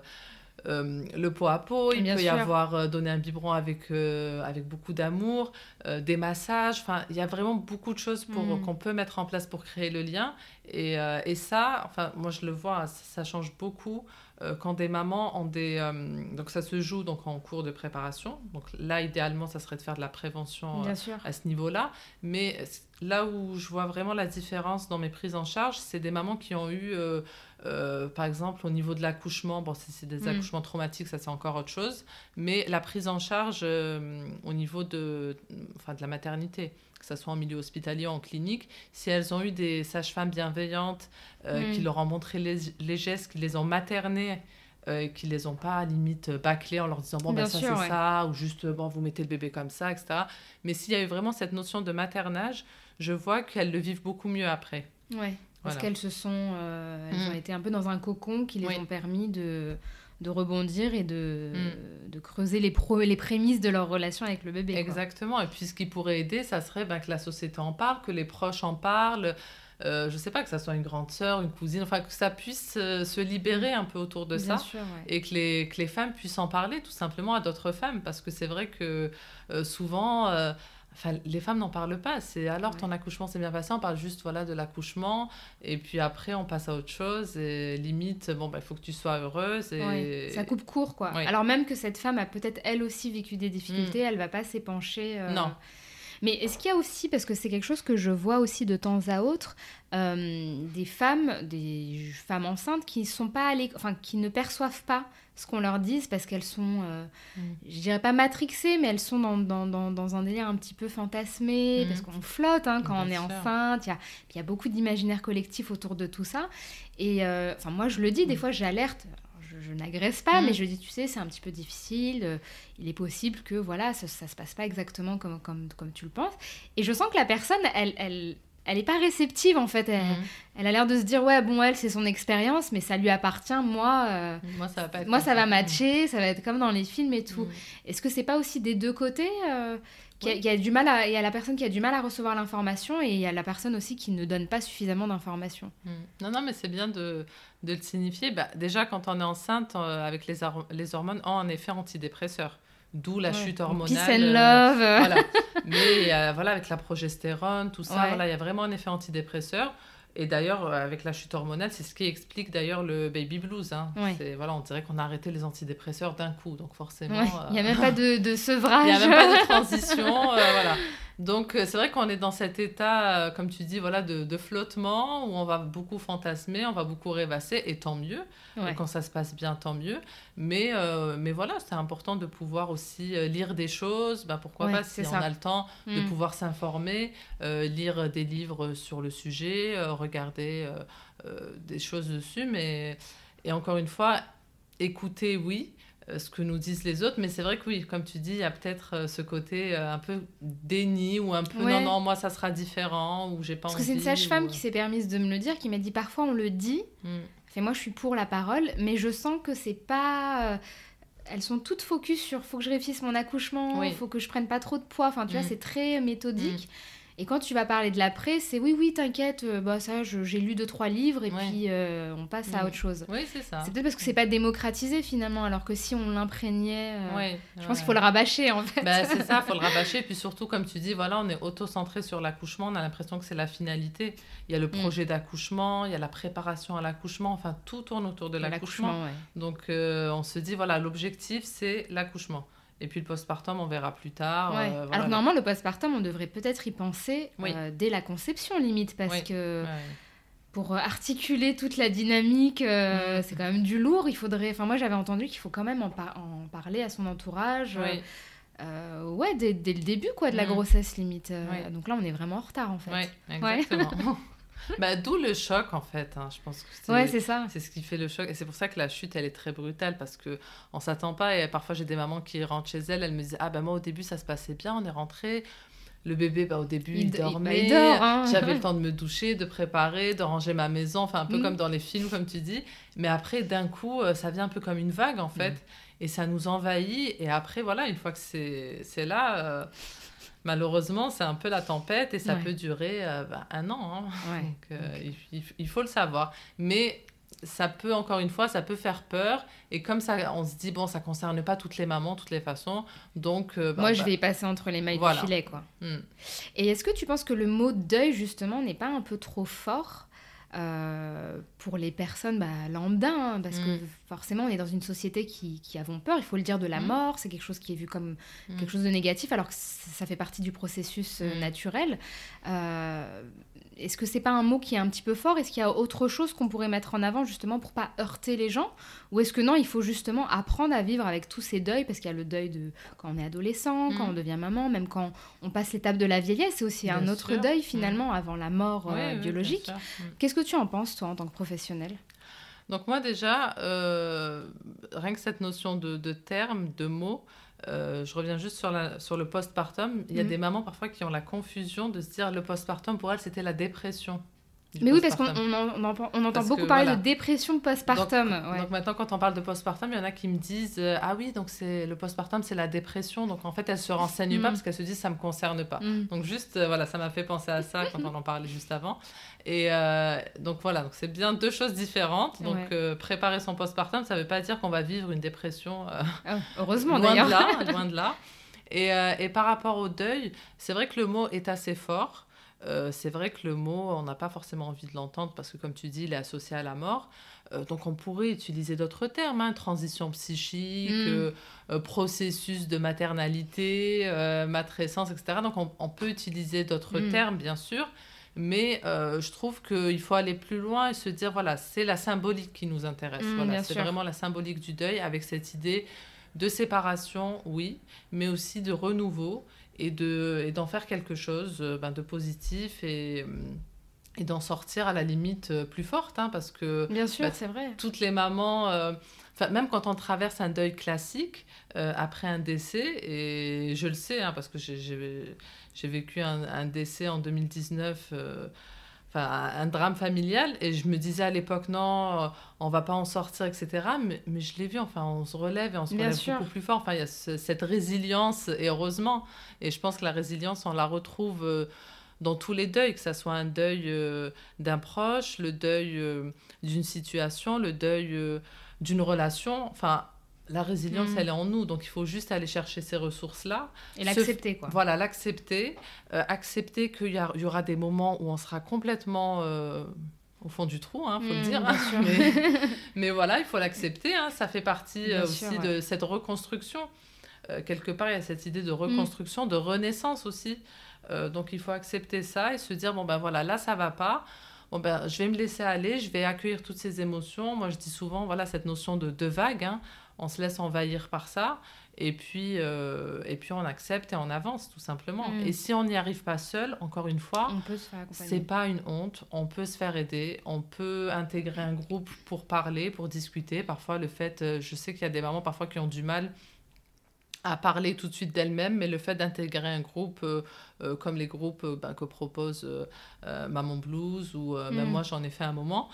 euh, le pot à pot, il peut y avoir euh, donné un biberon avec, euh, avec beaucoup d'amour, des massages, enfin, il y a vraiment beaucoup de choses pour, mm. qu'on peut mettre en place pour créer le lien. Et, et ça, enfin, moi je le vois, ça, change beaucoup quand des mamans ont des... donc ça se joue donc en cours de préparation. Donc là, idéalement, ça serait de faire de la prévention à ce niveau-là. Mais là où je vois vraiment la différence dans mes prises en charge, c'est des mamans qui ont eu euh, par exemple, au niveau de l'accouchement, bon, si c'est des mm. accouchements traumatiques, ça c'est encore autre chose, mais la prise en charge euh, au niveau de, enfin, de la maternité, que ce soit en milieu hospitalier ou en clinique, si elles ont eu des sages-femmes bienveillantes euh, mm. qui leur ont montré les, gestes, qui les ont maternées, qui les ont pas limite bâclés en leur disant bon ben ça c'est ça ou juste bon vous mettez le bébé comme ça etc mais s'il y a eu vraiment cette notion de maternage je vois qu'elles le vivent beaucoup mieux après ouais parce qu'elles se sont, euh, elles ont mm. été un peu dans un cocon qui les ont permis de, de rebondir et de, mm. de creuser les, pro, les prémices de leur relation avec le bébé. Exactement. Et puis ce qui pourrait aider, ça serait ben, que la société en parle, que les proches en parlent. Euh, je sais pas, que ça soit une grande sœur, une cousine, enfin que ça puisse euh, se libérer un peu autour de ça et que les, que les femmes puissent en parler tout simplement à d'autres femmes parce que c'est vrai que euh, souvent Enfin, les femmes n'en parlent pas. C'est alors ton accouchement s'est bien passé, on parle juste voilà de l'accouchement et puis après on passe à autre chose et limite bon bah il faut que tu sois heureuse et ça coupe court quoi. Alors même que cette femme a peut-être elle aussi vécu des difficultés, mm. elle va pas s'épancher. Euh, non. Mais est-ce qu'il y a aussi, parce que c'est quelque chose que je vois aussi de temps à autre, euh, des femmes, des femmes enceintes qui sont pas enfin qui ne perçoivent pas ce qu'on leur dit parce qu'elles sont, euh, mm. je dirais pas matrixées, mais elles sont dans, dans, dans, un délire un petit peu fantasmé, mm. parce qu'on flotte hein, quand on est enceinte, il y a, y a, beaucoup d'imaginaire collectif autour de tout ça. Et euh, enfin moi je le dis, des mm. fois j'alerte, je, n'agresse pas, mais je dis, tu sais, c'est un petit peu difficile, euh, il est possible que voilà, ça, ça se passe pas exactement comme, comme, comme tu le penses. Et je sens que la personne, elle, elle elle n'est pas réceptive en fait. Elle, mhm. a l'air de se dire ouais bon elle c'est son expérience mais ça lui appartient moi. Euh, moi ça va pas. moi ça va matcher, ça va être comme dans les films et tout. Mhm. Est-ce que c'est pas aussi des deux côtés euh, qu'il y, a du mal à, il y a la personne qui a du mal à recevoir l'information et il y a la personne aussi qui ne donne pas suffisamment d'informations. Mhm. Non non mais c'est bien de, de, le signifier. Bah, déjà quand on est enceinte euh, avec les, les hormones en effet antidépresseur d'où la chute hormonale. Peace and love. voilà. *laughs* Mais euh, voilà, avec la progestérone, tout ça, voilà, il y a vraiment un effet antidépresseur. Et d'ailleurs, euh, avec la chute hormonale, c'est ce qui explique d'ailleurs le baby blues. Hein. Voilà, on dirait qu'on a arrêté les antidépresseurs d'un coup, donc forcément. Il n'y a même pas de, de sevrage. *laughs* Il n'y a même pas de transition. voilà. *laughs* Donc euh, c'est vrai qu'on est dans cet état, euh, comme tu dis, voilà, de, flottement, où on va beaucoup fantasmer, on va beaucoup rêvasser, et tant mieux. quand ça se passe bien, tant mieux. Mais, euh, mais voilà, c'est important de pouvoir aussi lire des choses. Bah, pourquoi pas, si on a le temps, de hmm. pouvoir s'informer, lire des livres sur le sujet, regarder des choses dessus. Mais... Et encore une fois, écouter, oui, ce que nous disent les autres. Mais c'est vrai que oui, comme tu dis, il y a peut-être euh, ce côté euh, un peu déni ou un peu non, non, moi ça sera différent ou j'ai pas Parce que c'est une sage-femme qui s'est permise de me le dire, qui m'a dit parfois on le dit. Mm. moi je suis pour la parole, mais je sens que c'est pas. Elles sont toutes focus sur faut que je réussisse mon accouchement, il faut que je prenne pas trop de poids. Enfin, tu vois, mm. c'est très méthodique. Mm. Et quand tu vas parler de l'après, c'est oui, oui, t'inquiète, euh, bah, ça, j'ai lu deux, trois livres et puis euh, on passe à autre chose. Oui, c'est ça. C'est peut-être parce que c'est pas démocratisé finalement, alors que si on l'imprégnait, euh, je pense qu'il faut le rabâcher en fait. Bah, c'est ça, il *laughs* faut le rabâcher. Et puis surtout, comme tu dis, voilà, on est auto-centré sur l'accouchement, on a l'impression que c'est la finalité. Il y a le mm. projet d'accouchement, il y a la préparation à l'accouchement, enfin, tout tourne autour de l'accouchement. Donc on se dit, voilà, l'objectif, c'est l'accouchement. Et puis le postpartum, on verra plus tard. Euh, Alors normalement, le postpartum, on devrait peut-être y penser euh, dès la conception, limite, parce que pour articuler toute la dynamique, mm. c'est quand même du lourd. Il faudrait. Enfin, moi, j'avais entendu qu'il faut quand même en, en, parler à son entourage. Oui. Euh, ouais, dès, dès, le début quoi, de la mm. grossesse limite. Euh, donc là, on est vraiment en retard en fait. Ouais, exactement. *laughs* *laughs* bah, D'où le choc en fait. Hein. Je pense que ouais, c'est ça. C'est ce qui fait le choc. Et c'est pour ça que la chute, elle est très brutale parce qu'on ne s'attend pas. Et parfois, j'ai des mamans qui rentrent chez elles, elles me disent Ah ben moi, au début, ça se passait bien, on est rentré. Le bébé, bah, au début, il, dormait. Hein. J'avais le *laughs* temps de me doucher, de préparer, de ranger ma maison, enfin un peu mm. comme dans les films, comme tu dis. Mais après, d'un coup, euh, ça vient un peu comme une vague, en fait. Mm et ça nous envahit. Et après, voilà, une fois que c'est là, euh, malheureusement, c'est un peu la tempête et ça peut durer euh, bah, un an. Hein. Donc, euh, il, faut le savoir. Mais ça peut, encore une fois, ça peut faire peur. Et comme ça, on se dit, bon, ça concerne pas toutes les mamans, toutes les façons. Donc, bah, moi, je bah vais y passer entre les mailles du filet, quoi. Hmm. Et est-ce que tu penses que le mot deuil, justement, n'est pas un peu trop fort? Euh, pour les personnes bah, lambda, hein, parce que mm. forcément on est dans une société qui, qui avons peur, il faut le dire, de la mm. mort, c'est quelque chose qui est vu comme mm. quelque chose de négatif, alors que ça fait partie du processus euh, naturel. Euh, est-ce que c'est pas un mot qui est un petit peu fort? Est-ce qu'il y a autre chose qu'on pourrait mettre en avant justement pour pas heurter les gens? Ou est-ce que non, il faut justement apprendre à vivre avec tous ces deuils? Parce qu'il y a le deuil de quand on est adolescent, quand on devient maman, même quand on passe l'étape de la vieillesse, c'est aussi un autre deuil finalement avant la mort biologique. Qu'est-ce que tu en penses toi en tant que professionnel donc moi déjà, euh, rien que cette notion de, de terme, de mots, euh, je reviens juste sur, la, sur le postpartum. Il y a mhm. des mamans parfois qui ont la confusion de se dire le postpartum, pour elles, c'était la dépression. Mais oui, parce qu'on on, entend beaucoup parler de dépression postpartum. Donc, maintenant, quand on parle de postpartum, il y en a qui me disent euh, Ah oui, donc c'est le postpartum, c'est la dépression. Donc en fait, elles se renseignent pas mm. parce qu'elles se disent Ça me concerne pas. Mm. Donc juste, euh, voilà, ça m'a fait penser à ça *laughs* quand on en parlait juste avant. Et euh, donc voilà, donc c'est bien deux choses différentes. Donc préparer son postpartum, ça veut pas dire qu'on va vivre une dépression. Ah, heureusement d'ailleurs. *laughs* Loin de là, *laughs* loin de là. Et, et par rapport au deuil, c'est vrai que le mot est assez fort. Euh, c'est vrai que le mot, on n'a pas forcément envie de l'entendre parce que, comme tu dis, il est associé à la mort. Euh, donc, on pourrait utiliser d'autres termes, hein, transition psychique, mm. euh, processus de maternalité, matrescence, etc. Donc, on, peut utiliser d'autres mm. termes, bien sûr. Mais je trouve qu'il faut aller plus loin et se dire, voilà, c'est la symbolique qui nous intéresse. Mm, voilà, c'est vraiment la symbolique du deuil avec cette idée de séparation, oui, mais aussi de renouveau et de et d'en faire quelque chose euh, ben, de positif et et d'en sortir à la limite euh, plus forte hein, parce que bien sûr ben, c'est vrai. toutes les mamans euh, même quand on traverse un deuil classique après un décès et je le sais hein, parce que j'ai vécu un, un, décès en 2019 enfin, un drame familial. Et je me disais à l'époque, non, on va pas en sortir, etc. Mais, mais je l'ai vu, enfin, on se relève et on se relève beaucoup plus fort. Enfin, il y a cette résilience, et heureusement. Et je pense que la résilience, on la retrouve euh, dans tous les deuils, que ce soit un deuil euh, d'un proche, le deuil euh, d'une situation, le deuil d'une relation. Enfin, la résilience, mm. elle est en nous, donc il faut juste aller chercher ces ressources-là. Et l'accepter, quoi. Voilà, l'accepter. Euh, accepter qu'il y, y, aura des moments où on sera complètement euh, au fond du trou, il hein, faut le mm, dire. Hein. *laughs* Mais, voilà, il faut l'accepter. Hein. ça fait partie euh, aussi de cette reconstruction. quelque part, il y a cette idée de reconstruction, de renaissance aussi. donc il faut accepter ça et se dire, bon ben voilà, là, ça va pas bon ben, je vais me laisser aller, je vais accueillir toutes ces émotions. Moi, je dis souvent, voilà, cette notion de, de vague on se laisse envahir par ça et puis, euh, et puis on accepte et on avance tout simplement. Mm. Et si on n'y arrive pas seul, encore une fois, c'est pas une honte, on peut se faire aider, on peut intégrer un groupe pour parler, pour discuter. Parfois, le fait, euh, je sais qu'il y a des mamans parfois qui ont du mal à parler tout de suite d'elle-même, mais le fait d'intégrer un groupe euh, euh, comme les groupes euh, ben, que propose Maman Blues ou même mm. moi j'en ai fait un moment,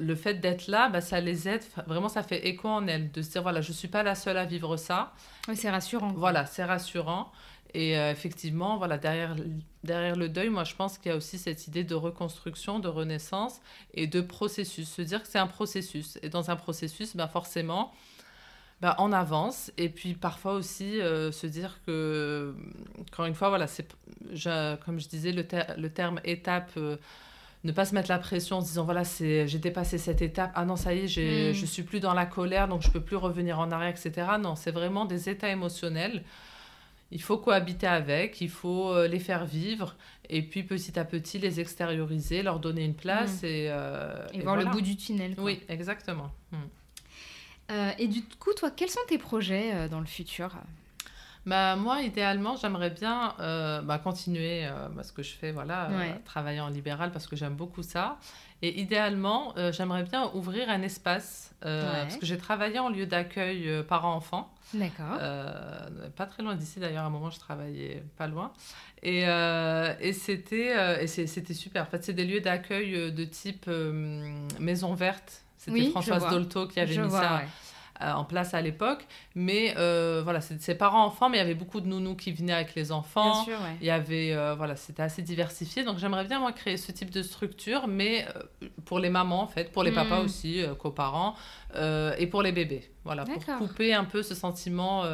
le fait d'être là, ben, ça les aide, vraiment ça fait écho en elles, de se dire voilà, je ne suis pas la seule à vivre ça. Oui, c'est rassurant. Voilà, c'est rassurant. Et effectivement, voilà, derrière, derrière le deuil, moi je pense qu'il y a aussi cette idée de reconstruction, de renaissance et de processus. Se dire que c'est un processus. Et dans un processus, ben, forcément, bah, en avance et puis parfois aussi euh, se dire que encore une fois voilà c'est comme je disais le, le terme étape euh, ne pas se mettre la pression en se disant voilà c'est j'ai dépassé cette étape ah non ça y est j'ai, mm. je suis plus dans la colère donc je peux plus revenir en arrière etc non c'est vraiment des états émotionnels il faut cohabiter avec, il faut euh, les faire vivre et puis petit à petit les extérioriser, leur donner une place Mm. et, euh, Et, et voir voilà. le bout du tunnel. quoi. Oui, exactement. Mm. Euh, et du coup, toi, quels sont tes projets euh, dans le futur? Bah, moi, idéalement, j'aimerais bien euh, bah, continuer euh, bah, ce que je fais, voilà, euh, travailler en libéral parce que j'aime beaucoup ça. Et idéalement, j'aimerais bien ouvrir un espace Ouais. parce que j'ai travaillé en lieu d'accueil parents-enfants. D'accord. Pas très loin d'ici d'ailleurs, à un moment je travaillais pas loin. Et, et c'était super. En fait, c'est des lieux d'accueil de type maison verte. C'était Oui, Françoise. Dolto qui avait Je mis vois, ça ouais. euh, en place à l'époque. Mais euh, voilà, c'est ses parents-enfants, mais il y avait beaucoup de nounous qui venaient avec les Bien enfants. sûr, ouais. Il y avait, euh, voilà, c'était assez diversifié. Donc j'aimerais bien, moi, créer ce type de structure, mais euh, pour les mamans, en fait, pour les papas aussi, euh, coparents, et pour les bébés. Voilà, pour couper un peu ce sentiment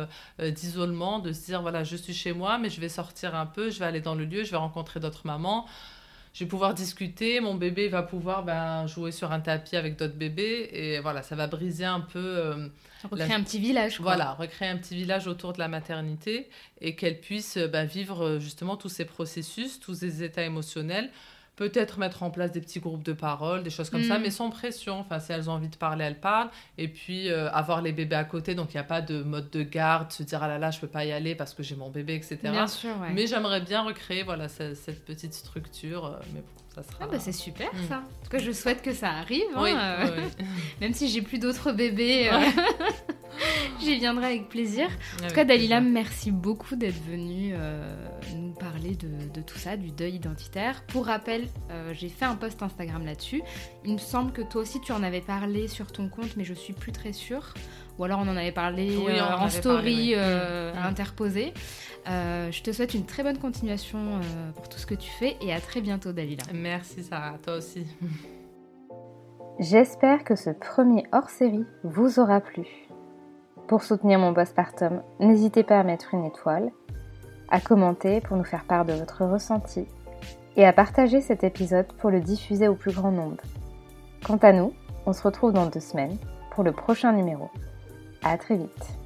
d'isolement, de se dire, voilà, je suis chez moi, mais je vais sortir un peu, je vais aller dans le lieu, je vais rencontrer d'autres mamans. Je vais pouvoir discuter, mon bébé va pouvoir ben, jouer sur un tapis avec d'autres bébés, et voilà, ça va briser un peu... euh, Recréer La- un petit village. quoi. voilà, recréer un petit village autour de la maternité et qu'elle puisse bah, vivre justement tous ces processus, tous ces états émotionnels. Peut-être mettre en place des petits groupes de parole, des choses comme ça, Mm. mais sans pression. Enfin, si elles ont envie de parler, elles parlent. Et puis, euh, avoir les bébés à côté, donc il n'y a pas de mode de garde, se dire ah là là, je peux pas y aller parce que j'ai mon bébé, etc. Bien sûr, ouais. Mais j'aimerais bien recréer voilà, ce- cette, petite structure. euh, Mais bon, ça sera. Ah bah c'est super Mm. ça. En tout cas, je souhaite que ça arrive. hein, Oui, euh, oui. *laughs* Même si j'ai plus d'autres bébés, *laughs* *laughs* j'y viendrai avec plaisir. En tout cas, Dalila, plaisir. merci beaucoup d'être venue euh, nous parler de, de tout ça, du deuil identitaire. Pour rappel, euh, j'ai fait un post Instagram là-dessus. Il me semble que toi aussi tu en avais parlé sur ton compte, mais je suis plus très sûre. Ou alors on en avait parlé Oui, euh, en en avait story parlé, oui. euh, Mm, mm. interposée. Euh, je te souhaite une très bonne continuation euh, pour tout ce que tu fais et à très bientôt, Dalila. Merci Sarah, toi aussi. *laughs* J'espère que ce premier hors-série vous aura plu. Pour soutenir mon postpartum, n'hésitez pas à mettre une étoile, à commenter pour nous faire part de votre ressenti et à partager cet épisode pour le diffuser au plus grand nombre. Quant à nous, on se retrouve dans deux semaines pour le prochain numéro. À très vite.